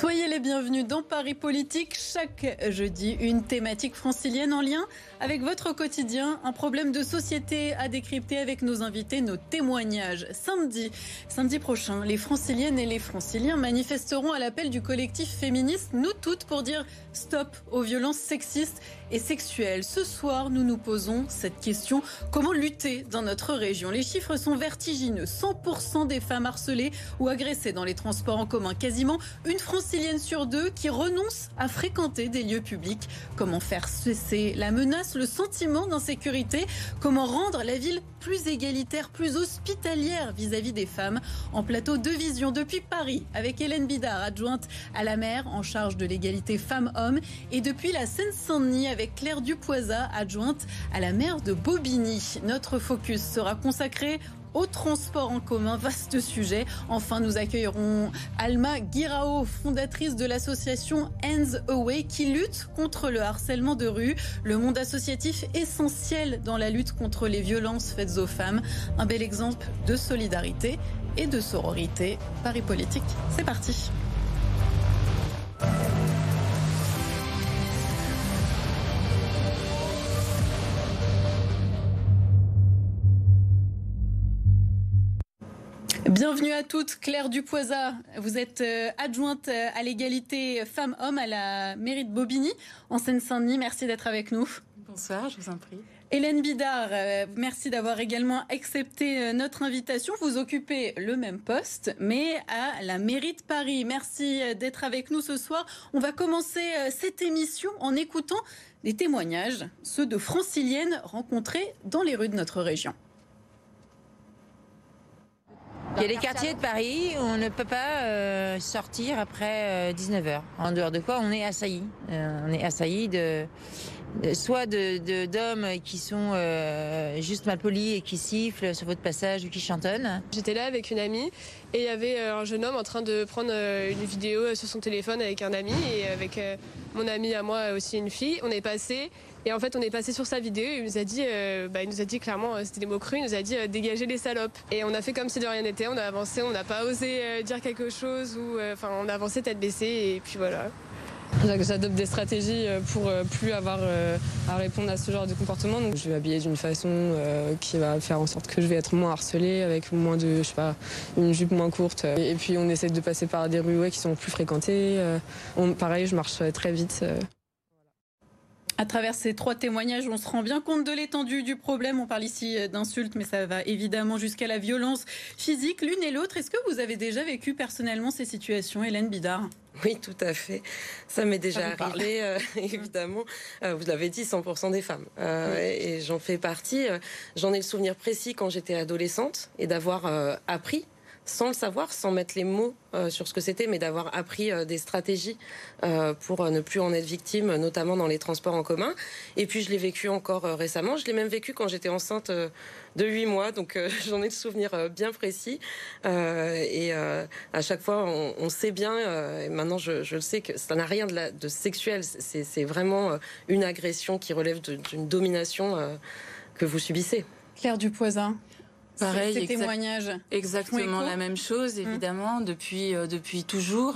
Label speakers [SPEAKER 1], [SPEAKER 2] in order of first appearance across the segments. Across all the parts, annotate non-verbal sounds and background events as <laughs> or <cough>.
[SPEAKER 1] Soyez les bienvenus dans Paris Politique. Chaque jeudi, une thématique francilienne en lien avec votre quotidien. Un problème de société à décrypter avec nos invités, nos témoignages. Samedi, samedi prochain, les franciliennes et les franciliens manifesteront à l'appel du collectif féministe Nous Toutes pour dire stop aux violences sexistes et sexuelles. Ce soir, nous nous posons cette question. Comment lutter dans notre région? Les chiffres sont vertigineux. 100% des femmes harcelées ou agressées dans les transports en commun. Quasiment une francilienne sur deux qui renonce à fréquenter des lieux publics. Comment faire cesser la menace, le sentiment d'insécurité? Comment rendre la ville plus égalitaire, plus hospitalière vis-à-vis des femmes En plateau de vision depuis Paris avec Hélène Bidard, adjointe à la maire en charge de l'égalité femmes-hommes et depuis la Seine-Saint-Denis avec Claire Dupoisa, adjointe à la maire de Bobigny. Notre focus sera consacré au transport en commun, vaste sujet. Enfin, nous accueillerons Alma Guirao, fondatrice de l'association Hands Away, qui lutte contre le harcèlement de rue. Le monde associatif essentiel dans la lutte contre les violences faites aux femmes. Un bel exemple de solidarité et de sororité. Paris Politique, c'est parti. Bienvenue à toutes. Claire Dupoisa, vous êtes euh, adjointe euh, à l'égalité femmes-hommes à la mairie de Bobigny, en Seine-Saint-Denis. Merci d'être avec nous.
[SPEAKER 2] Bonsoir, je vous en prie.
[SPEAKER 1] Hélène Bidard, euh, merci d'avoir également accepté notre invitation. Vous occupez le même poste, mais à la mairie de Paris. Merci d'être avec nous ce soir. On va commencer cette émission en écoutant des témoignages, ceux de franciliennes rencontrées dans les rues de notre région.
[SPEAKER 3] Il y a des quartiers de Paris où on ne peut pas euh, sortir après 19h. Euh, en dehors de quoi on est assailli. Euh, on est assailli de, soit de, d'hommes qui sont juste mal polis et qui sifflent sur votre passage ou qui chantonnent.
[SPEAKER 4] J'étais là avec une amie et il y avait un jeune homme en train de prendre une vidéo sur son téléphone avec un ami et avec mon ami à moi aussi une fille. On est passé et en fait, on est passé sur sa vidéo et il nous a dit, euh, bah, il nous a dit clairement, euh, c'était des mots crus, il nous a dit euh, dégagez les salopes. Et on a fait comme si de rien n'était, on a avancé, on n'a pas osé dire quelque chose ou, enfin, on a avancé tête baissée et puis voilà. J'adopte des stratégies pour plus avoir à répondre à ce genre de comportement. Je vais m'habiller d'une façon qui va faire en sorte que je vais être moins harcelée, avec moins de, je sais pas, une jupe moins courte. Et puis on essaie de passer par des rues qui sont plus fréquentées. pareil, je marche très vite.
[SPEAKER 1] À travers ces trois témoignages, on se rend bien compte de l'étendue du problème. On parle ici euh, d'insultes, mais ça va évidemment jusqu'à la violence physique, l'une et l'autre. Est-ce que vous avez déjà vécu personnellement ces situations, Hélène Bidard?
[SPEAKER 5] Oui, tout à fait. Ça m'est déjà arrivé, euh, <laughs> évidemment. Euh, vous l'avez dit, 100% des femmes. Et j'en fais partie. J'en ai le souvenir précis quand j'étais adolescente et d'avoir appris sans le savoir, sans mettre les mots euh, sur ce que c'était, mais d'avoir appris euh, des stratégies euh, pour ne plus en être victime, notamment dans les transports en commun. Et puis je l'ai vécu encore récemment. Je l'ai même vécu quand j'étais enceinte de 8 mois, donc <laughs> j'en ai le souvenir bien précis. et à chaque fois, on, sait bien, et maintenant je, le sais, que ça n'a rien de, de sexuel. C'est vraiment une agression qui relève d'une domination que vous subissez.
[SPEAKER 1] Claire Dupoisin,
[SPEAKER 2] Pareil, ces témoignages. Exactement la même chose, mmh. évidemment, depuis euh, depuis toujours.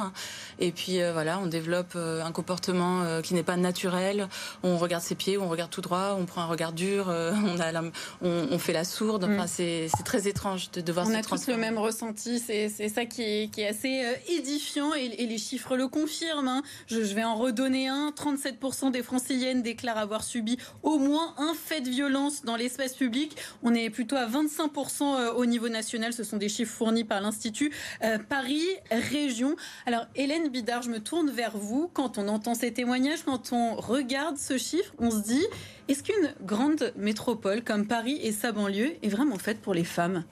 [SPEAKER 2] Et puis euh, voilà, on développe euh, un comportement qui n'est pas naturel. On regarde ses pieds, on regarde tout droit, on prend un regard dur, on a on, fait la sourde. Mmh. c'est c'est très étrange de devoir.
[SPEAKER 1] On a tous le même ressenti. C'est c'est ça qui est qui est assez édifiant et, et les chiffres le confirment. Hein. Je, je vais en redonner un. 37% des Franciliennes déclarent avoir subi au moins un fait de violence dans l'espace public. On est plutôt à 25% euh, au niveau national. Ce sont des chiffres fournis par l'Institut euh, Paris Région. Alors, Hélène Bidard, je me tourne vers vous. Quand on entend ces témoignages, quand on regarde ce chiffre, on se dit est-ce qu'une grande métropole comme Paris et sa banlieue est vraiment faite pour les femmes?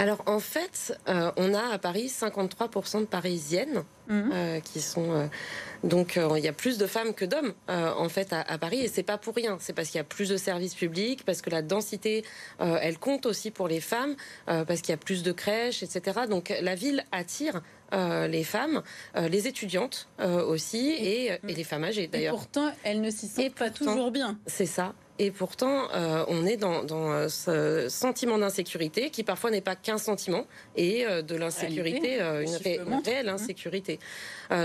[SPEAKER 5] Alors en fait, euh, on a à Paris 53% de Parisiennes mhm. euh, qui sont euh, donc il y a plus de femmes que d'hommes en fait à, Paris et c'est pas pour rien. C'est parce qu'il y a plus de services publics, parce que la densité elle compte aussi pour les femmes, parce qu'il y a plus de crèches, etc. Donc la ville attire les femmes, les étudiantes aussi et, les femmes âgées d'ailleurs.
[SPEAKER 1] Pourtant, elles ne s'y sentent pas toujours bien.
[SPEAKER 5] C'est ça. Et pourtant, on est dans, ce sentiment d'insécurité qui parfois n'est pas qu'un sentiment et de l'insécurité, une, réelle mmh. insécurité.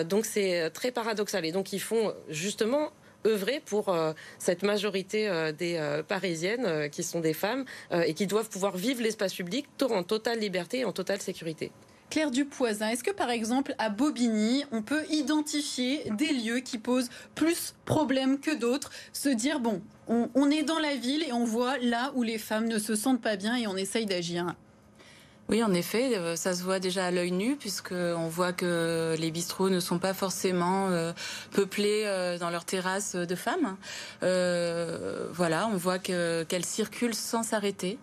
[SPEAKER 5] donc c'est très paradoxal. Et donc ils font justement œuvrer pour euh, cette majorité euh, des euh, Parisiennes qui sont des femmes et qui doivent pouvoir vivre l'espace public en totale liberté et en totale sécurité.
[SPEAKER 1] Claire Dupoisin, est-ce que par exemple à Bobigny, on peut identifier des lieux qui posent plus problème que d'autres? Se dire, bon, on, est dans la ville et on voit là où les femmes ne se sentent pas bien et on essaye d'agir?
[SPEAKER 2] Oui, en effet, euh, ça se voit déjà à l'œil nu, puisqu'on voit que les bistrots ne sont pas forcément euh, peuplés euh, dans leurs terrasses de femmes. voilà, on voit qu'elles circulent sans s'arrêter.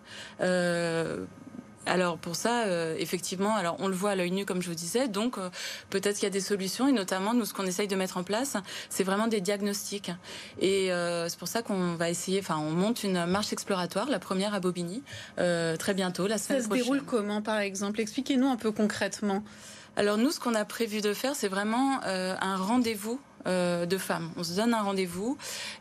[SPEAKER 2] Alors pour ça, euh, effectivement, alors on le voit à l'œil nu comme je vous disais, donc euh, peut-être qu'il y a des solutions et notamment nous ce qu'on essaye de mettre en place, c'est vraiment des diagnostics et euh, c'est pour ça qu'on va essayer, enfin on monte une marche exploratoire, la première à Bobigny, très bientôt la semaine prochaine.
[SPEAKER 1] Ça se déroule comment par exemple? Expliquez-nous un peu concrètement.
[SPEAKER 2] Alors nous, ce qu'on a prévu de faire, c'est vraiment un rendez-vous de femmes. On se donne un rendez-vous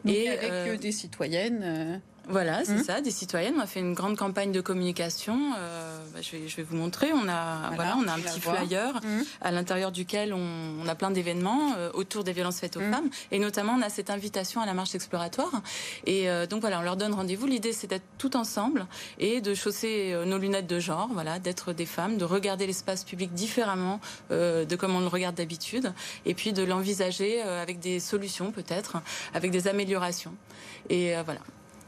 [SPEAKER 1] et avec des citoyennes.
[SPEAKER 2] Voilà, c'est mmh. ça, des citoyennes. On a fait une grande campagne de communication. Euh, bah, je, vais, je, vais, vous montrer. On a, voilà, on a un petit flyer mmh. à l'intérieur duquel on, on a plein d'événements euh, autour des violences faites aux mmh. femmes. Et notamment, on a cette invitation à la marche exploratoire. Et euh, donc voilà, on leur donne rendez-vous. L'idée, c'est d'être tout ensemble et de chausser nos lunettes de genre, voilà, d'être des femmes, de regarder l'espace public différemment de comme on le regarde d'habitude, et puis de l'envisager avec des solutions peut-être, avec des améliorations. Et voilà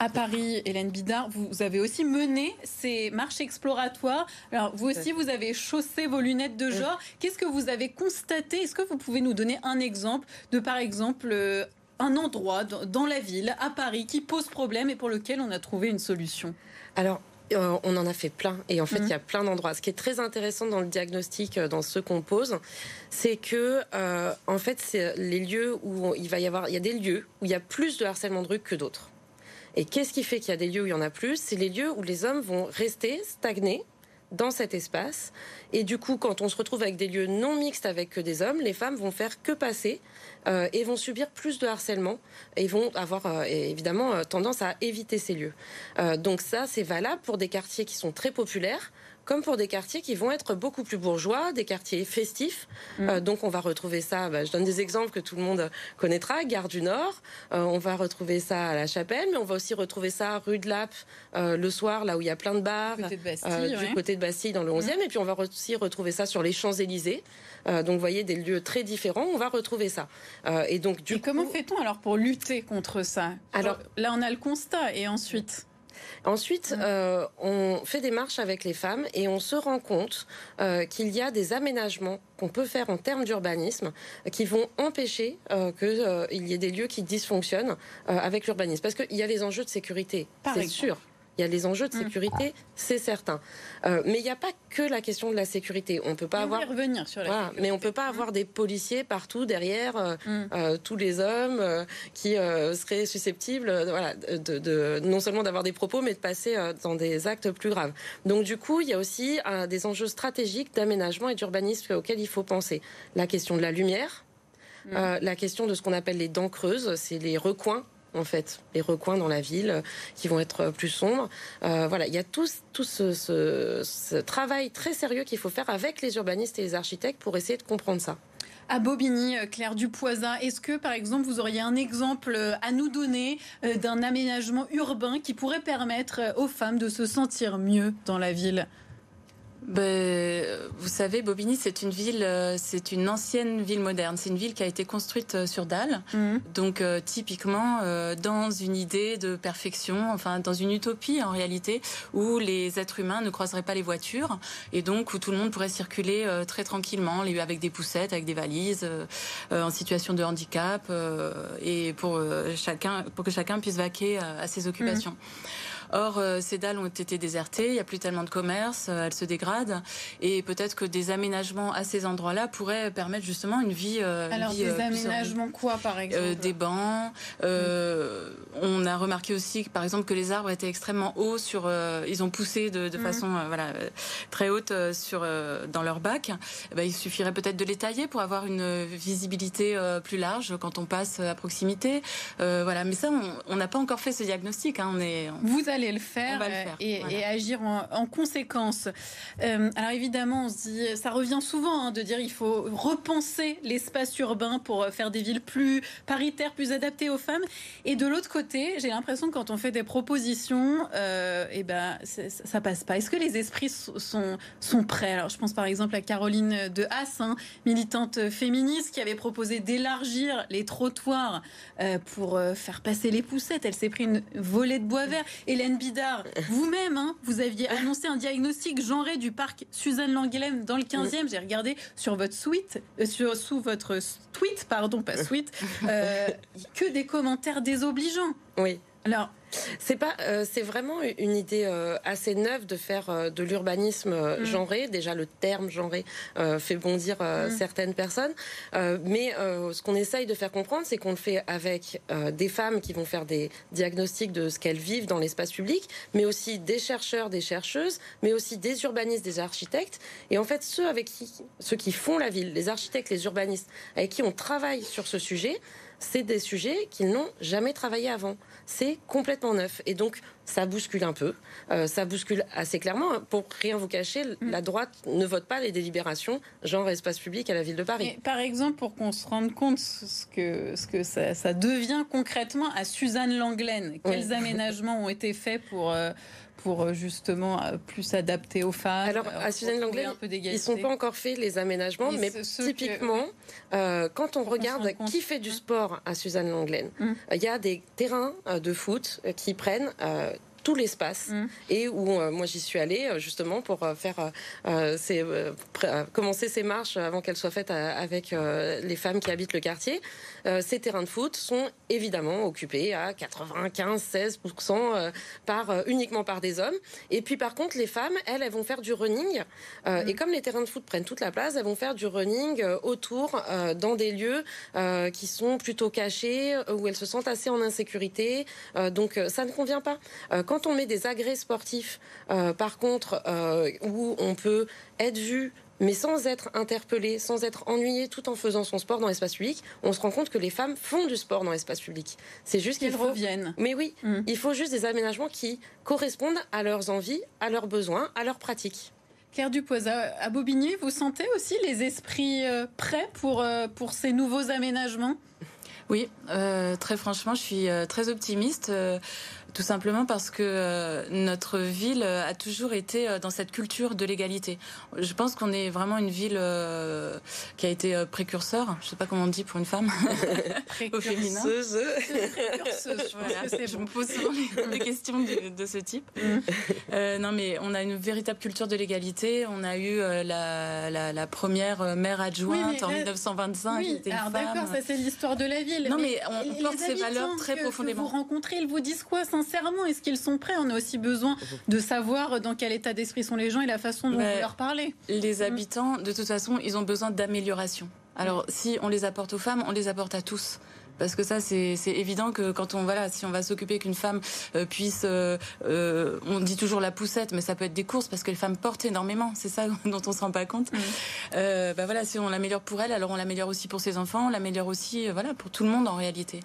[SPEAKER 1] à Paris, Hélène Bidard, vous avez aussi mené ces marches exploratoires. Alors, vous aussi, vous avez chaussé vos lunettes de genre. Qu'est-ce que vous avez constaté? Est-ce que vous pouvez nous donner un exemple de, par exemple, euh, un endroit dans la ville, à Paris, qui pose problème et pour lequel on a trouvé une solution?
[SPEAKER 5] Alors, euh, on en a fait plein et en fait mhm. il y a plein d'endroits. Ce qui est très intéressant dans le diagnostic, euh, dans ce qu'on pose, c'est que en fait c'est les lieux où il va y avoir, il y a des lieux où il y a plus de harcèlement de rue que d'autres. Et qu'est-ce qui fait qu'il y a des lieux où il y en a plus? C'est les lieux où les hommes vont rester stagnés dans cet espace. Et du coup, quand on se retrouve avec des lieux non mixtes avec que des hommes, les femmes vont faire que passer euh, et vont subir plus de harcèlement et vont avoir euh, évidemment euh, tendance à éviter ces lieux. donc ça, c'est valable pour des quartiers qui sont très populaires comme pour des quartiers qui vont être beaucoup plus bourgeois, des quartiers festifs. Mm. Euh, donc on va retrouver ça, bah, je donne des exemples que tout le monde connaîtra, Gare du Nord, euh, on va retrouver ça à La Chapelle, mais on va aussi retrouver ça rue de Lappe euh, le soir, là où il y a plein de bars,
[SPEAKER 1] du
[SPEAKER 5] côté de Bastille dans le 11e, mm. et puis on va aussi retrouver ça sur les Champs-Élysées. donc vous voyez des lieux très différents, on va retrouver ça.
[SPEAKER 1] et donc du comment fait-on alors pour lutter contre ça? Alors là on a le constat et ensuite?
[SPEAKER 5] Ensuite, euh, on fait des marches avec les femmes et on se rend compte euh, qu'il y a des aménagements qu'on peut faire en termes d'urbanisme qui vont empêcher euh, qu'il y ait des lieux qui dysfonctionnent avec l'urbanisme. Parce qu'il y a les enjeux de sécurité, c'est sûr. Il y a les enjeux de mm. sécurité, c'est certain. Euh, mais il n'y a pas que la question de la sécurité. On peut pas avoir.
[SPEAKER 1] revenir sur la
[SPEAKER 5] Mais on peut pas avoir des policiers partout derrière euh, mm. euh, tous les hommes qui seraient susceptibles, voilà, de, non seulement d'avoir des propos, mais de passer dans des actes plus graves. Donc du coup, il y a aussi des enjeux stratégiques d'aménagement et d'urbanisme auxquels il faut penser. La question de la lumière. Mm. la question de ce qu'on appelle les dents creuses, c'est les recoins en fait, les recoins dans la ville euh, qui vont être plus sombres. Euh, voilà, il y a tout, tout ce, travail très sérieux qu'il faut faire avec les urbanistes et les architectes pour essayer de comprendre ça.
[SPEAKER 1] À Bobigny, euh, Claire Dupoisin, est-ce que par exemple vous auriez un exemple à nous donner d'un aménagement urbain qui pourrait permettre aux femmes de se sentir mieux dans la ville?
[SPEAKER 2] Ben, vous savez, Bobigny, c'est une ville, euh, c'est une ancienne ville moderne. C'est une ville qui a été construite euh, sur dalle, mhm. donc euh, typiquement dans une idée de perfection, enfin dans une utopie en réalité, où les êtres humains ne croiseraient pas les voitures et donc où tout le monde pourrait circuler très tranquillement, avec des poussettes, avec des valises, en situation de handicap et pour chacun, pour que chacun puisse vaquer à ses occupations. Mhm. Or, ces dalles ont été désertées, il n'y a plus tellement de commerce, elles se dégradent, et peut-être que des aménagements à ces endroits-là pourraient permettre justement une vie.
[SPEAKER 1] Alors, des aménagements quoi, par exemple
[SPEAKER 2] Des bancs. On a remarqué aussi, par exemple, que les arbres étaient extrêmement hauts sur. ils ont poussé de, de mm. façon voilà très haute sur dans leur bac. Eh ben, il suffirait peut-être de les tailler pour avoir une visibilité plus large quand on passe à proximité. voilà, mais ça, on n'a pas encore fait ce diagnostic. Hein. On est.
[SPEAKER 1] Vous allez le faire, et, agir en, conséquence. alors évidemment, on se dit, ça revient souvent hein, de dire il faut repenser l'espace urbain pour faire des villes plus paritaires, plus adaptées aux femmes. Et de l'autre côté, j'ai l'impression que quand on fait des propositions, euh, et eh ben ça passe pas. Est-ce que les esprits sont, sont prêts? Alors je pense par exemple à Caroline de Haas, hein, militante féministe, qui avait proposé d'élargir les trottoirs euh, pour euh, faire passer les poussettes. Elle s'est pris une volée de bois vert. Hélène Bidard, vous-même, hein, vous aviez annoncé un diagnostic genré du parc Suzanne Langhelem dans le 15e. J'ai regardé sur votre suite, euh, sur, sous votre tweet, pardon, pas suite, que des commentaires désobligeants.
[SPEAKER 5] Oui.
[SPEAKER 1] Alors,
[SPEAKER 5] c'est pas, euh, c'est vraiment une idée euh, assez neuve de faire euh, de l'urbanisme mm. genré. Déjà, le terme genré fait bondir mm. certaines personnes, mais ce qu'on essaye de faire comprendre, c'est qu'on le fait avec des femmes qui vont faire des diagnostics de ce qu'elles vivent dans l'espace public, mais aussi des chercheurs, des chercheuses, mais aussi des urbanistes, des architectes. Et en fait, ceux avec qui, ceux qui font la ville, les architectes, les urbanistes, avec qui on travaille sur ce sujet, c'est des sujets qu'ils n'ont jamais travaillé avant. C'est complètement neuf. Et donc, ça bouscule un peu. Euh, ça bouscule assez clairement. Pour rien vous cacher, mm. la droite ne vote pas les délibérations genre espace public à la ville de Paris.
[SPEAKER 1] par exemple, pour qu'on se rende compte ce que, ce que ça, devient concrètement à Suzanne Langlaine, quels aménagements ont été faits pour... Euh, pour euh, justement euh, plus s'adapter aux femmes
[SPEAKER 5] Alors, euh, à Suzanne Langlais, ils ne sont pas encore faits les aménagements, mais typiquement, quand on regarde qui fait du sport à Suzanne Langlaine, hum. il y a des terrains de foot qui prennent tout l'espace mm. et où euh, moi j'y suis allée euh, justement pour euh, faire commencer ces marches avant qu'elles soient faites avec les femmes qui habitent le quartier. ces terrains de foot sont évidemment occupés à 95-16% par uniquement par des hommes. Et puis par contre les femmes, elles, elles vont faire du running mm. et comme les terrains de foot prennent toute la place, elles vont faire du running autour dans des lieux qui sont plutôt cachés où elles se sentent assez en insécurité. donc ça ne convient pas. Quand on met des agrès sportifs, euh, par contre, euh, où on peut être vu mais sans être interpellé, sans être ennuyé, tout en faisant son sport dans l'espace public, on se rend compte que les femmes font du sport dans l'espace public.
[SPEAKER 1] C'est juste qu'ils reviennent.
[SPEAKER 5] Mais oui, mm. il faut juste des aménagements qui correspondent à leurs envies, à leurs besoins, à leurs pratiques.
[SPEAKER 1] Claire Dupoisa, à Bobigny, vous sentez aussi les esprits euh, prêts pour, pour ces nouveaux aménagements?
[SPEAKER 2] Oui, très franchement, je suis très optimiste. Tout simplement parce que euh, notre ville euh, a toujours été euh, dans cette culture de l'égalité. Je pense qu'on est vraiment une ville qui a été précurseur. Je sais pas comment on dit pour une femme <laughs> <laughs>
[SPEAKER 5] au féminin. <laughs>
[SPEAKER 2] Je me pose souvent des questions de, ce type. Mm. non, mais on a une véritable culture de l'égalité. On a eu la, première maire adjointe en 1925. Oui,
[SPEAKER 1] alors d'accord, ça c'est l'histoire de la ville.
[SPEAKER 2] Non, mais, on porte ces valeurs très profondément.
[SPEAKER 1] vous rencontrez, ils vous disent quoi sincèrement? Est-ce qu'ils sont prêts? On a aussi besoin de savoir dans quel état d'esprit sont les gens et la façon dont vous leur parlez.
[SPEAKER 2] Les mm. habitants, de toute façon, ils ont besoin d'amélioration. Alors, si on les apporte aux femmes, on les apporte à tous parce que ça c'est évident que quand on voilà si on va s'occuper qu'une femme euh, puisse euh, euh, on dit toujours la poussette mais ça peut être des courses parce que les femmes portent énormément. C'est ça <laughs> dont on se rend pas compte. Mm. bah voilà si on l'améliore pour elle alors on l'améliore aussi pour ses enfants on l'améliore aussi voilà pour tout le monde en réalité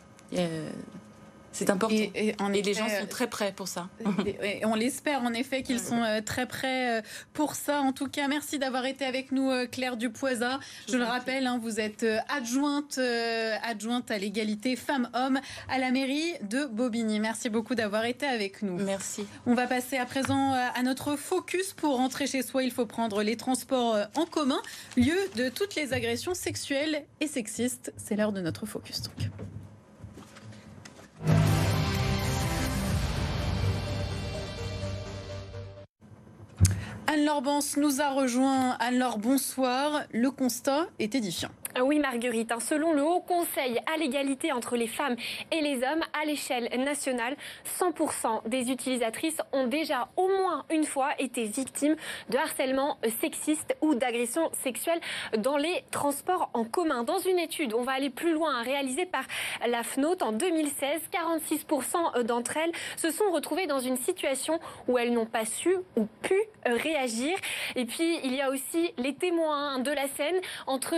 [SPEAKER 2] c'est important. Et, les gens sont très prêts pour ça.
[SPEAKER 1] Et, on l'espère en effet qu'ils sont euh, très prêts euh, pour ça. En tout cas, merci d'avoir été avec nous, euh, Claire Dupoisa. Je, le rappelle, hein, vous êtes adjointe, adjointe à l'égalité femmes-hommes à la mairie de Bobigny. Merci beaucoup d'avoir été avec nous.
[SPEAKER 2] Merci.
[SPEAKER 1] On va passer à présent à notre focus. Pour rentrer chez soi, il faut prendre les transports en commun, lieu de toutes les agressions sexuelles et sexistes. C'est l'heure de notre focus. Donc. Anne-Laure nous a rejoint. Anne-Laure, bonsoir. Le constat est édifiant.
[SPEAKER 6] Ah oui, Marguerite. Hein. Selon le Haut Conseil à l'égalité entre les femmes et les hommes, à l'échelle nationale, 100% des utilisatrices ont déjà au moins une fois été victimes de harcèlement sexiste ou d'agression sexuelle dans les transports en commun. Dans une étude, on va aller plus loin, réalisée par la FNOT en 2016, 46% d'entre elles se sont retrouvées dans une situation où elles n'ont pas su ou pu réagir. Et puis, il y a aussi les témoins de la scène entre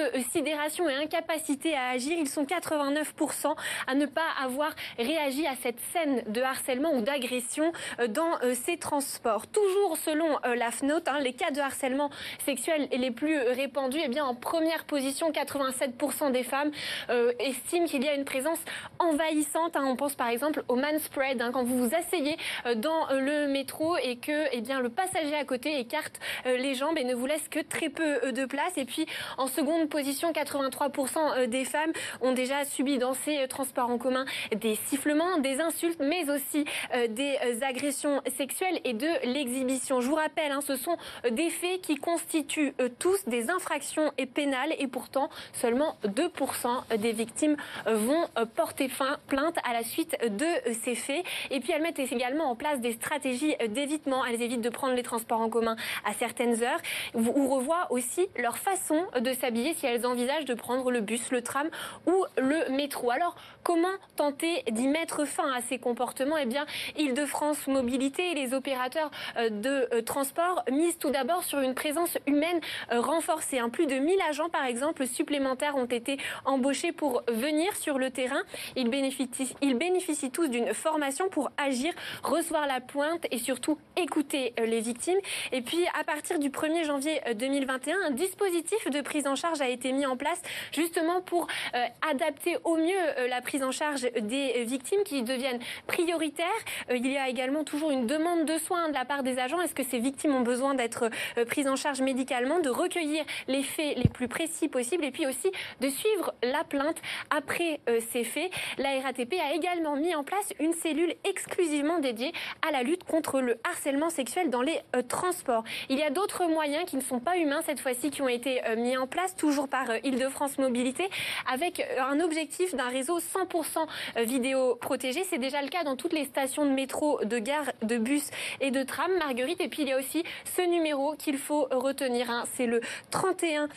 [SPEAKER 6] et incapacité à agir, ils sont 89% à ne pas avoir réagi à cette scène de harcèlement ou d'agression euh, dans euh, ces transports. Toujours selon euh, la FNOT, hein, les cas de harcèlement sexuel les plus répandus, eh bien en première position, 87% des femmes estiment qu'il y a une présence envahissante. Hein. On pense par exemple au man spread, hein, quand vous vous asseyez dans le métro et que eh bien, le passager à côté écarte les jambes et ne vous laisse que très peu de place. Et puis en seconde position, 83% euh, des femmes ont déjà subi dans ces euh, transports en commun des sifflements, des insultes, mais aussi euh, des agressions sexuelles et de l'exhibition. Je vous rappelle, hein, ce sont des faits qui constituent tous des infractions pénales et pourtant seulement 2% des victimes vont porter plainte à la suite de ces faits. Et puis elles mettent également en place des stratégies d'évitement. Elles évitent de prendre les transports en commun à certaines heures ou revoient aussi leur façon de s'habiller si elles envisagent de prendre le bus, le tram ou le métro. Alors, comment tenter d'y mettre fin à ces comportements? Eh bien, Île-de-France Mobilité et les opérateurs euh, de euh, transport misent tout d'abord sur une présence humaine euh, renforcée. Plus de 1000 agents, par exemple, supplémentaires ont été embauchés pour venir sur le terrain. Ils bénéficient, ils bénéficient tous d'une formation pour agir, recevoir la pointe et surtout écouter les victimes. Et puis, à partir du 1er janvier 2021, un dispositif de prise en charge a été mis en place justement pour euh, adapter au mieux euh, la prise en charge des victimes qui deviennent prioritaires. Euh, il y a également toujours une demande de soins de la part des agents. Est-ce que ces victimes ont besoin d'être prises en charge médicalement, de recueillir les faits les plus précis possibles et puis aussi de suivre la plainte après ces faits? La RATP a également mis en place une cellule exclusivement dédiée à la lutte contre le harcèlement sexuel dans les transports. Il y a d'autres moyens qui ne sont pas humains cette fois-ci qui ont été mis en place toujours par Île-de-France Mobilité avec un objectif d'un réseau 100% vidéo protégé. C'est déjà le cas dans toutes les stations de métro, de gare, de bus et de tram, Marguerite. Et puis il y a aussi ce numéro qu'il faut retenir. Hein. C'est le 31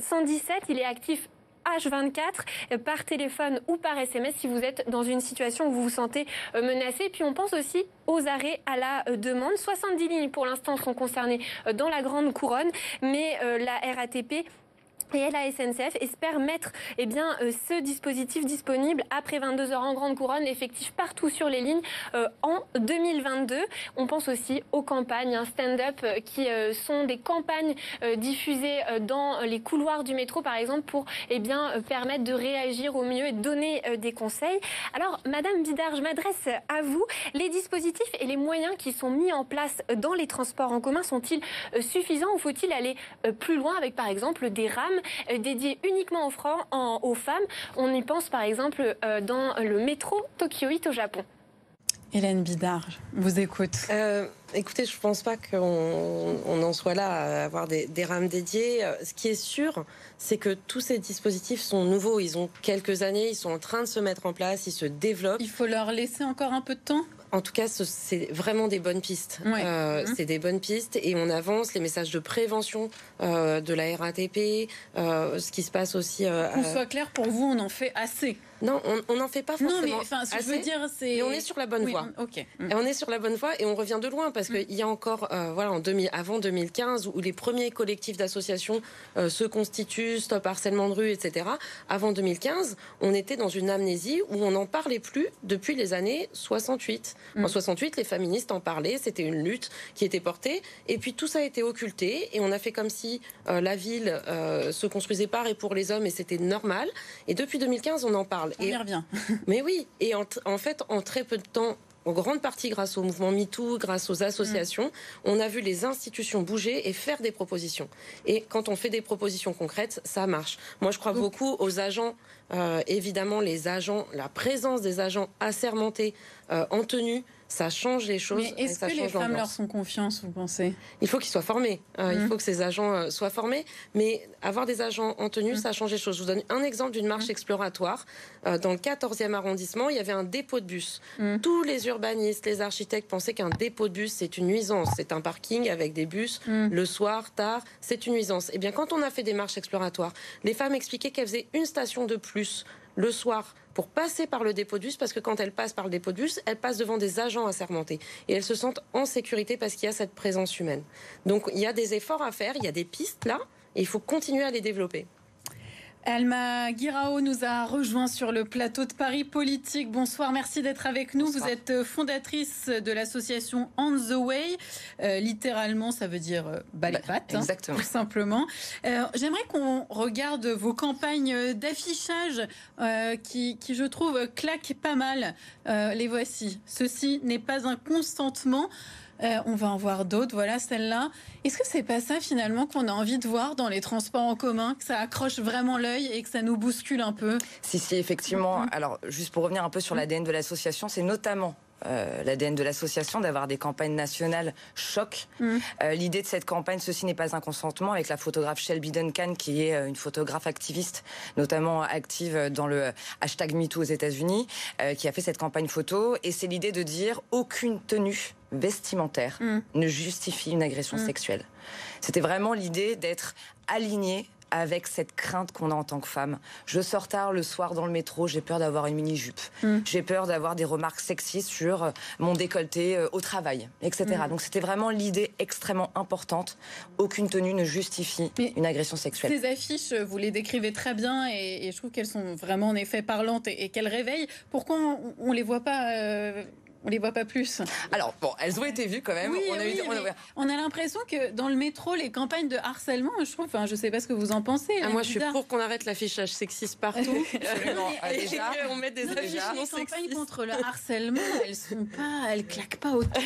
[SPEAKER 6] 117. Euh, il est actif H24 euh, par téléphone ou par SMS si vous êtes dans une situation où vous vous sentez euh, menacé. Puis on pense aussi aux arrêts à la demande. 70 lignes pour l'instant sont concernées dans la grande couronne, mais la RATP et la SNCF espère mettre eh bien, euh, ce dispositif disponible après 22 heures en Grande Couronne, effectif partout sur les lignes euh, en 2022. On pense aussi aux campagnes, hein, stand-up euh, qui sont des campagnes diffusées dans les couloirs du métro, par exemple, pour eh bien, permettre de réagir au mieux et de donner des conseils. Alors, Madame Bidard, je m'adresse à vous. Les dispositifs et les moyens qui sont mis en place dans les transports en commun sont-ils suffisants ou faut-il aller plus loin avec, par exemple, des rames dédié uniquement aux, aux femmes. On y pense par exemple euh, dans le métro Tokyo 8 au Japon.
[SPEAKER 1] Hélène Bidard, vous écoute.
[SPEAKER 5] Euh, écoutez, je ne pense pas qu'on en soit là à avoir des, des, rames dédiées. Ce qui est sûr, c'est que tous ces dispositifs sont nouveaux. Ils ont quelques années, ils sont en train de se mettre en place, ils se développent.
[SPEAKER 1] Il faut leur laisser encore un peu de temps?
[SPEAKER 5] En tout cas, c'est vraiment des bonnes pistes. Euh, mhm. C'est des bonnes pistes et on avance les messages de prévention euh, de la RATP, euh, ce qui se passe aussi.
[SPEAKER 1] Qu'on soit clair, pour vous, on en fait assez.
[SPEAKER 5] Non, on n'en fait pas forcément. Non, mais
[SPEAKER 1] enfin, ce que je veux dire, c'est.
[SPEAKER 5] on est sur la bonne voie.
[SPEAKER 1] Ok. Et
[SPEAKER 5] on est sur la bonne voie et on revient de loin parce qu'il y a encore, voilà, en 2000, avant 2015, où les premiers collectifs d'associations se constituent, Stop harcèlement de rue, etc. Avant 2015, on était dans une amnésie où on n'en parlait plus depuis les années 68. En 68, mm. les féministes en parlaient, c'était une lutte qui était portée, et puis tout ça a été occulté, et on a fait comme si euh, la ville euh, se construisait par et pour les hommes, et c'était normal. Et depuis 2015, on en parle.
[SPEAKER 1] On
[SPEAKER 5] y
[SPEAKER 1] revient. <laughs>
[SPEAKER 5] mais oui, et en, en fait, en très peu de temps, en grande partie grâce au mouvement MeToo, grâce aux associations, mm. on a vu les institutions bouger et faire des propositions. Et quand on fait des propositions concrètes, ça marche. Moi, je crois beaucoup aux agents, euh, évidemment, les agents, la présence des agents assermentés euh, en tenue ça change les choses.
[SPEAKER 1] Mais est-ce que les femmes leur font confiance, vous pensez?
[SPEAKER 5] Il faut qu'ils soient formés. Euh, il mmh. faut que ces agents euh, soient formés. Mais avoir des agents en tenue, mmh. ça change les choses. Je vous donne un exemple d'une marche mmh. exploratoire. Euh, dans le 14e arrondissement, il y avait un dépôt de bus. Tous les urbanistes, les architectes pensaient qu'un dépôt de bus, c'est une nuisance. C'est un parking avec des bus le soir, tard. C'est une nuisance. Eh bien, quand on a fait des marches exploratoires, les femmes expliquaient qu'elles faisaient une station de plus le soir pour passer par le dépôt de bus, parce que quand elles passent par le dépôt de bus, elles passent devant des agents assermentés. Et elles se sentent en sécurité parce qu'il y a cette présence humaine. Donc il y a des efforts à faire, il y a des pistes là, et il faut continuer à les développer.
[SPEAKER 1] Alma Guirao nous a rejoint sur le plateau de Paris Politique. Bonsoir, merci d'être avec nous. Vous êtes euh, fondatrice de l'association On the Way. Euh, littéralement, ça veut dire euh, les bah, pattes, hein, tout simplement. J'aimerais qu'on regarde vos campagnes d'affichage qui, qui, je trouve, claquent pas mal. les voici. Ceci n'est pas un consentement. Euh, on va en voir d'autres, voilà celle-là. Est-ce que c'est pas ça finalement qu'on a envie de voir dans les transports en commun, que ça accroche vraiment l'œil et que ça nous bouscule un peu?
[SPEAKER 7] Si, si, effectivement. Alors, juste pour revenir un peu sur l'ADN de l'association, c'est notamment euh, l'ADN de l'association d'avoir des campagnes nationales choc. Mm. Euh, l'idée de cette campagne, ceci n'est pas un consentement, avec la photographe Shelby Duncan, qui est une photographe activiste, notamment active dans le hashtag MeToo aux États-Unis, qui a fait cette campagne photo. Et c'est l'idée de dire aucune tenue vestimentaire mm. ne justifie une agression mm. sexuelle. C'était vraiment l'idée d'être aligné avec cette crainte qu'on a en tant que femme. Je sors tard le soir dans le métro, j'ai peur d'avoir une mini-jupe. Mm. J'ai peur d'avoir des remarques sexistes sur euh, mon décolleté euh, au travail, etc. Donc c'était vraiment l'idée extrêmement importante. Aucune tenue ne justifie une agression sexuelle.
[SPEAKER 1] Ces affiches, vous les décrivez très bien et, je trouve qu'elles sont vraiment en effet parlantes et, qu'elles réveillent. Pourquoi on, ne les voit pas euh, on les voit pas plus.
[SPEAKER 7] Alors, bon, elles ont été vues quand même.
[SPEAKER 1] on, a l'impression que dans le métro, les campagnes de harcèlement, je trouve, enfin, je sais pas ce que vous en pensez.
[SPEAKER 5] Ah, moi, je suis pour qu'on arrête l'affichage sexiste partout. <laughs>
[SPEAKER 1] Ah, déjà, <laughs> on met des affiches Les campagnes contre le harcèlement, elles sont pas, elles claquent pas autant.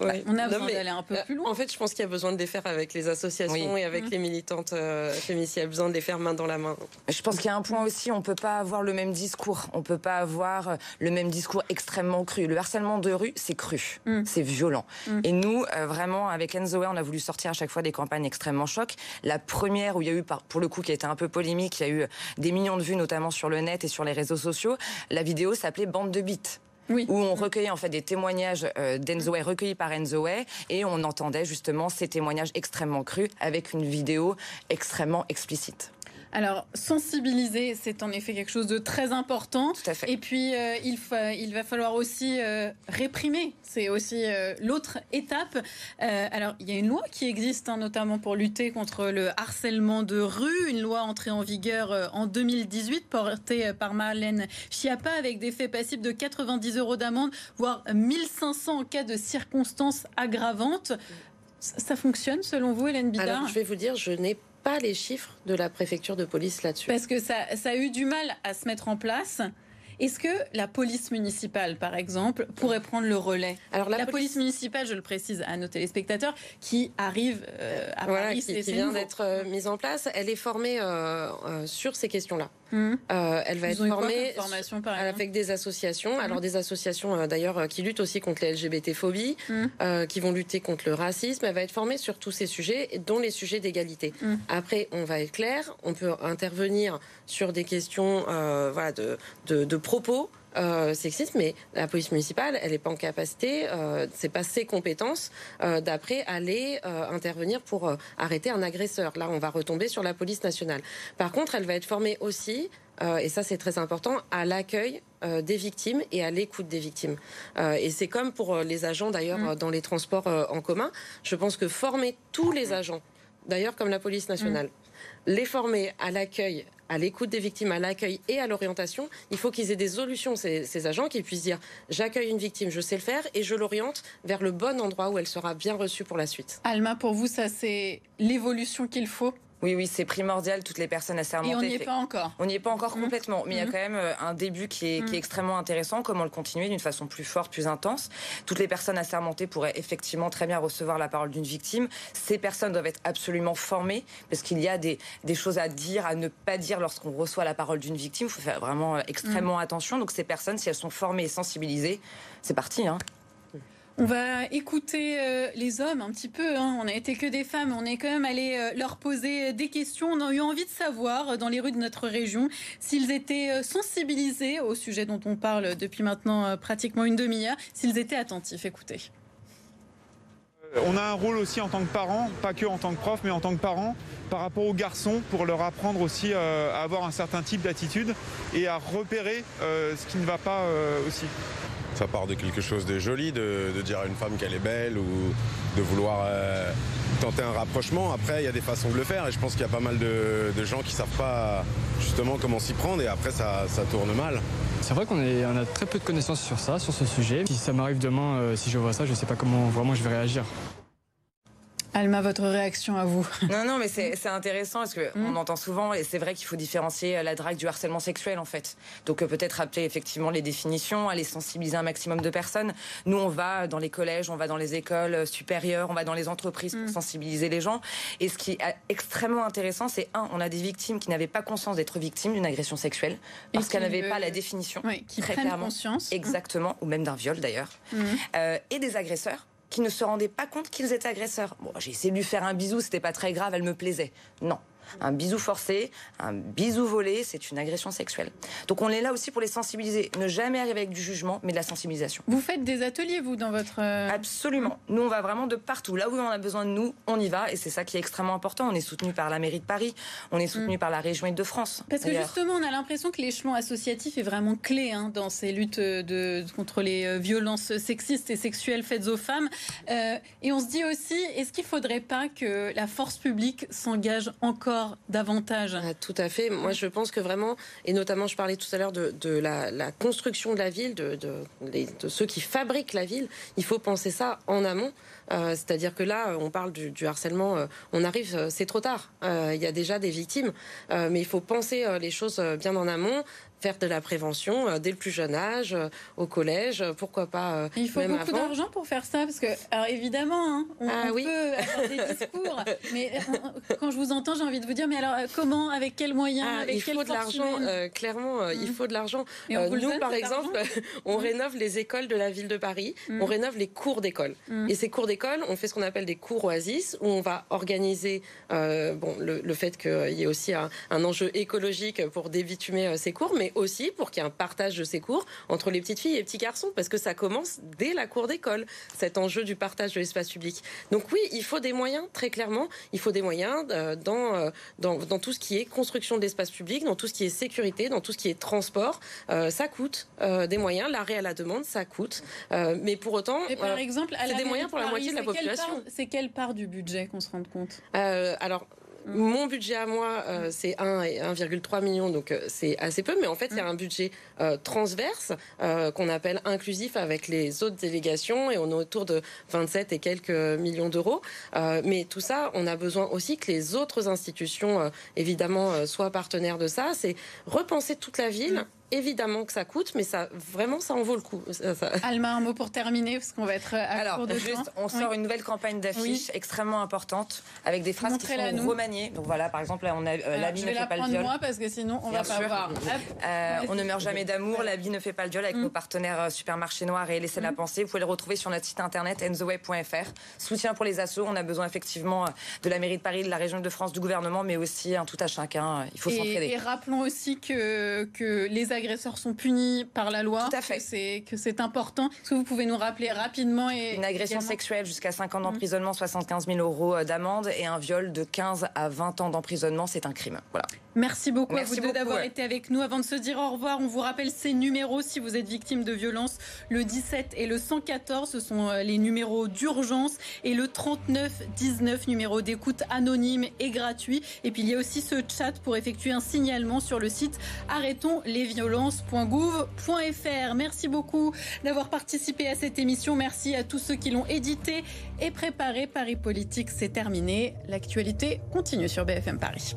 [SPEAKER 1] On a besoin d'aller un peu euh, plus loin.
[SPEAKER 5] En fait, je pense qu'il y a besoin de les faire avec les associations et avec mmh. les militantes euh, féministes. Il y a besoin de les faire main dans la main.
[SPEAKER 7] Je pense qu'il y a un point aussi, on peut pas avoir le même discours. On peut pas avoir le même discours extrêmement le harcèlement de rue, c'est cru, mm. c'est violent. Mm. Et nous, euh, vraiment, avec Enzoé, on a voulu sortir à chaque fois des campagnes extrêmement choc. La première où il y a eu, pour le coup, qui a été un peu polémique, il y a eu des millions de vues, notamment sur le net et sur les réseaux sociaux. La vidéo s'appelait Bande de bites. où on recueillait en fait des témoignages euh, d'Enzoé recueillis par Enzoé et on entendait justement ces témoignages extrêmement crus avec une vidéo extrêmement explicite.
[SPEAKER 1] Alors, sensibiliser, c'est en effet quelque chose de très important.
[SPEAKER 7] Tout à fait.
[SPEAKER 1] Et puis, euh, il, il, va falloir aussi euh, réprimer. C'est aussi euh, l'autre étape. alors, il y a une loi qui existe, hein, notamment pour lutter contre le harcèlement de rue. Une loi entrée en vigueur en 2018, portée par Marlène Schiappa, avec des faits passibles de 90 euros d'amende, voire 1500 en cas de circonstances aggravantes. Ça fonctionne selon vous, Hélène Bidard?
[SPEAKER 5] Alors, je vais vous dire, je n'ai pas les chiffres de la préfecture de police là-dessus.
[SPEAKER 1] Parce que ça, ça a eu du mal à se mettre en place. Est-ce que la police municipale, par exemple, pourrait prendre le relais? Alors la, police... municipale, je le précise à nos téléspectateurs, qui arrive euh, à
[SPEAKER 5] voilà, Paris, qui, vient d'être euh, mise en place, elle est formée euh, sur ces questions-là. Hum. elle va être formée formation, avec des associations, hum. alors des associations d'ailleurs qui luttent aussi contre les LGBT-phobies, hum. qui vont lutter contre le racisme. Elle va être formée sur tous ces sujets, dont les sujets d'égalité. Après, on va être clair, on peut intervenir sur des questions voilà, de, de, de propos euh, sexistes, mais la police municipale, elle n'est pas en capacité, euh, c'est pas ses compétences euh, d'après aller euh, intervenir pour arrêter un agresseur. Là, on va retomber sur la police nationale. Par contre, elle va être formée aussi, et ça c'est très important, à l'accueil des victimes et à l'écoute des victimes. et c'est comme pour les agents d'ailleurs mmh. dans les transports en commun. Je pense que former tous les agents, d'ailleurs comme la police nationale, mmh. les former à l'accueil, à l'écoute des victimes, à l'accueil et à l'orientation, il faut qu'ils aient des solutions, ces, agents, qui puissent dire j'accueille une victime, je sais le faire et je l'oriente vers le bon endroit où elle sera bien reçue pour la suite.
[SPEAKER 1] Alma, pour vous, ça c'est l'évolution qu'il faut
[SPEAKER 7] Oui, oui, c'est primordial. Toutes les personnes assermentées. Et on
[SPEAKER 1] n'y est pas encore.
[SPEAKER 7] On n'y est pas encore mmh. complètement, mais il y a mmh. quand même euh, un début qui est, qui est mmh. extrêmement intéressant. Comment le continuer d'une façon plus forte, plus intense Toutes les personnes assermentées pourraient effectivement très bien recevoir la parole d'une victime. Ces personnes doivent être absolument formées parce qu'il y a des, des, choses à dire, à ne pas dire lorsqu'on reçoit la parole d'une victime. Il faut faire vraiment euh, extrêmement attention. Donc ces personnes, si elles sont formées et sensibilisées, c'est parti. Hein.
[SPEAKER 1] On va écouter euh, les hommes un petit peu. Hein. On n'a été que des femmes. On est quand même allé euh, leur poser des questions. On a eu envie de savoir euh, dans les rues de notre région s'ils étaient sensibilisés au sujet dont on parle depuis maintenant pratiquement une demi-heure, s'ils étaient attentifs. Écoutez.
[SPEAKER 8] On a un rôle aussi en tant que parents, pas que en tant que prof, mais en tant que parents, par rapport aux garçons, pour leur apprendre aussi à avoir un certain type d'attitude et à repérer ce qui ne va pas aussi
[SPEAKER 9] ça part de quelque chose de joli, de, dire à une femme qu'elle est belle ou de vouloir euh, tenter un rapprochement. Après, il y a des façons de le faire et je pense qu'il y a pas mal de, gens qui savent pas justement comment s'y prendre et après ça, tourne mal.
[SPEAKER 10] C'est vrai qu'on a très peu de connaissances sur ça, sur ce sujet. Si ça m'arrive demain, euh, si je vois ça, je ne sais pas comment vraiment je vais réagir.
[SPEAKER 1] Alma, votre réaction à vous?
[SPEAKER 7] Non, non, mais c'est intéressant parce qu'on mm. entend souvent, et c'est vrai qu'il faut différencier euh, la drague du harcèlement sexuel en fait. Donc euh, peut-être rappeler effectivement les définitions, aller sensibiliser un maximum de personnes. Nous, on va dans les collèges, on va dans les écoles euh, supérieures, on va dans les entreprises pour mm. sensibiliser les gens. Et ce qui est extrêmement intéressant, c'est un, on a des victimes qui n'avaient pas conscience d'être victimes d'une agression sexuelle parce qu'elles n'avaient pas la définition.
[SPEAKER 1] qui très clairement. conscience.
[SPEAKER 7] Exactement, ou même d'un viol d'ailleurs. Mm. et des agresseurs qui ne se rendaient pas compte qu'ils étaient agresseurs. Bon, j'ai essayé de lui faire un bisou, c'était pas très grave, elle me plaisait. Non. Un bisou forcé, un bisou volé, c'est une agression sexuelle. Donc on est là aussi pour les sensibiliser. Ne jamais arriver avec du jugement, mais de la sensibilisation.
[SPEAKER 1] Vous faites des ateliers, vous, dans votre... Euh,
[SPEAKER 7] Absolument. Nous, on va vraiment de partout. Là où on a besoin de nous, on y va. Et c'est ça qui est extrêmement important. On est soutenu par la mairie de Paris, on est soutenu mm. par la région de France.
[SPEAKER 1] Parce que justement, on a l'impression que l'échelon associatif est vraiment clé hein, dans ces luttes de, contre les euh, violences sexistes et sexuelles faites aux femmes. Euh, et on se dit aussi, est-ce qu'il ne faudrait pas que la force publique s'engage encore davantage.
[SPEAKER 5] Ah, tout à fait. Moi, je pense que vraiment, et notamment, je parlais tout à l'heure de, la, construction de la ville, de, ceux qui fabriquent la ville. Il faut penser ça en amont. Euh, c'est-à-dire que là, on parle du, harcèlement, euh, on arrive, euh, c'est trop tard. Il y a déjà des victimes, mais il faut penser les choses bien en amont faire de la prévention euh, dès le plus jeune âge, euh, au collège, pourquoi pas.
[SPEAKER 1] Euh, il faut beaucoup d'argent pour faire ça, parce que, alors évidemment, hein, on, ah peut avoir des <laughs> discours, mais quand je vous entends, j'ai envie de vous dire, mais alors comment, avec quels moyens, ah, avec
[SPEAKER 5] Il faut de l'argent, clairement, il faut de l'argent. nous, par exemple, <laughs> on mmh. rénove les écoles de la ville de Paris, mmh. on rénove les cours d'école. Et ces cours d'école, on fait ce qu'on appelle des cours oasis, où on va organiser bon, le, fait qu'il y ait aussi un, un enjeu écologique pour débitumer ces cours, mais aussi pour qu'il y ait un partage de ces cours entre les petites filles et les petits garçons, parce que ça commence dès la cour d'école, cet enjeu du partage de l'espace public. Donc oui, il faut des moyens, très clairement, il faut des moyens euh, dans, euh, dans, dans tout ce qui est construction de l'espace public, dans tout ce qui est sécurité, dans tout ce qui est transport. Euh, ça coûte des moyens, l'arrêt à la demande, ça coûte. mais pour autant,
[SPEAKER 1] par exemple,
[SPEAKER 5] c'est des moyens pour la moitié de la population.
[SPEAKER 1] C'est quelle part du budget qu'on se rende compte?
[SPEAKER 5] Alors, mon budget à moi, euh, c'est 1,3 million, donc euh, c'est assez peu, mais en fait, il y a un budget euh, transverse qu'on appelle inclusif avec les autres délégations et on est autour de 27 et quelques millions d'euros. mais tout ça, on a besoin aussi que les autres institutions, évidemment, soient partenaires de ça. C'est repenser toute la ville évidemment que ça coûte, mais ça vraiment ça en vaut le coup.
[SPEAKER 1] Alma, un mot pour terminer parce qu'on va être à
[SPEAKER 7] Alors,
[SPEAKER 1] court de
[SPEAKER 7] juste, on sort une nouvelle campagne d'affiches extrêmement importante avec des phrases qui sont remaniées. Donc voilà, par exemple, là, on a euh, la vie ne fait pas le viol.
[SPEAKER 1] moi parce que sinon on va pas voir.
[SPEAKER 7] Euh, on ne meurt jamais d'amour, la vie ne fait pas le viol avec mm. nos partenaires euh, Supermarché Noir et Laissez la mm. penser. Vous pouvez le retrouver sur notre site internet ntheway.fr. Soutien pour les assos. On a besoin effectivement de la mairie de Paris, de la région de France, du gouvernement, mais aussi un tout à chacun. Il faut s'entraider.
[SPEAKER 1] Et rappelons aussi que que les agresseurs sont punis par la loi.
[SPEAKER 7] Tout à fait.
[SPEAKER 1] C'est que c'est important. Est-ce que vous pouvez nous rappeler rapidement et
[SPEAKER 7] une agression sexuelle jusqu'à 5 ans d'emprisonnement, 75 000 euros euh, d'amende et un viol de 15 à 20 ans d'emprisonnement, c'est un crime. Voilà.
[SPEAKER 1] Merci beaucoup à vous d'avoir été avec nous. Avant de se dire au revoir, on vous rappelle ces numéros si vous êtes victime de violence. Le 17 et le 114, ce sont euh, les numéros d'urgence. Et le 39 19, numéro d'écoute anonyme et gratuit. Et puis il y a aussi ce chat pour effectuer un signalement sur le site Arrêtons les violences violence.gouv.fr. Merci beaucoup d'avoir participé à cette émission. Merci à tous ceux qui l'ont édité et préparé. Paris Politique, c'est terminé. L'actualité continue sur BFM Paris.